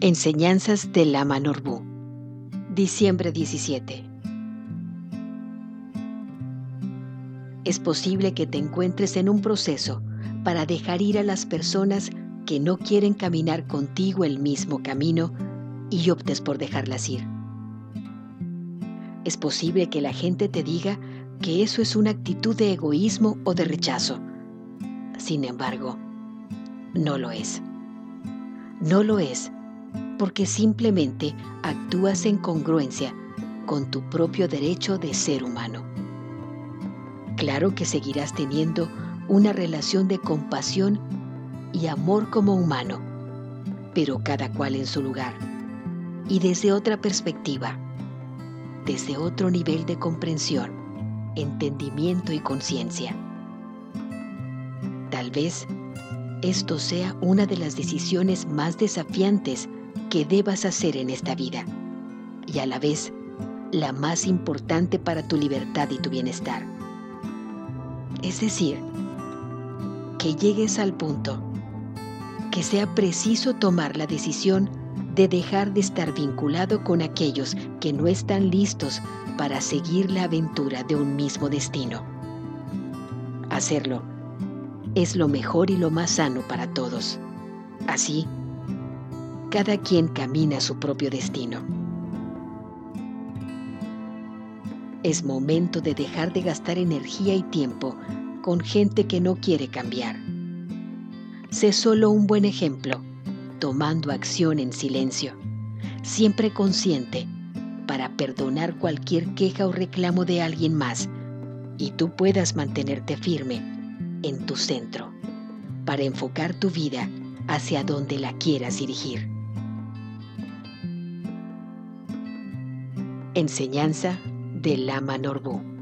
Enseñanzas de Lama Norbu. Diciembre 17. Es posible que te encuentres en un proceso para dejar ir a las personas que no quieren caminar contigo el mismo camino y optes por dejarlas ir. Es posible que la gente te diga que eso es una actitud de egoísmo o de rechazo. Sin embargo, no lo es. No lo es porque simplemente actúas en congruencia con tu propio derecho de ser humano. Claro que seguirás teniendo una relación de compasión y amor como humano, pero cada cual en su lugar y desde otra perspectiva, desde otro nivel de comprensión, entendimiento y conciencia. Tal vez esto sea una de las decisiones más desafiantes que debas hacer en esta vida y a la vez la más importante para tu libertad y tu bienestar. Es decir, que llegues al punto que sea preciso tomar la decisión de dejar de estar vinculado con aquellos que no están listos para seguir la aventura de un mismo destino. Hacerlo es lo mejor y lo más sano para todos. Así, cada quien camina su propio destino. Es momento de dejar de gastar energía y tiempo con gente que no quiere cambiar. Sé solo un buen ejemplo, tomando acción en silencio, siempre consciente, para perdonar cualquier queja o reclamo de alguien más y tú puedas mantenerte firme en tu centro, para enfocar tu vida hacia donde la quieras dirigir. Enseñanza de Lama Norbu.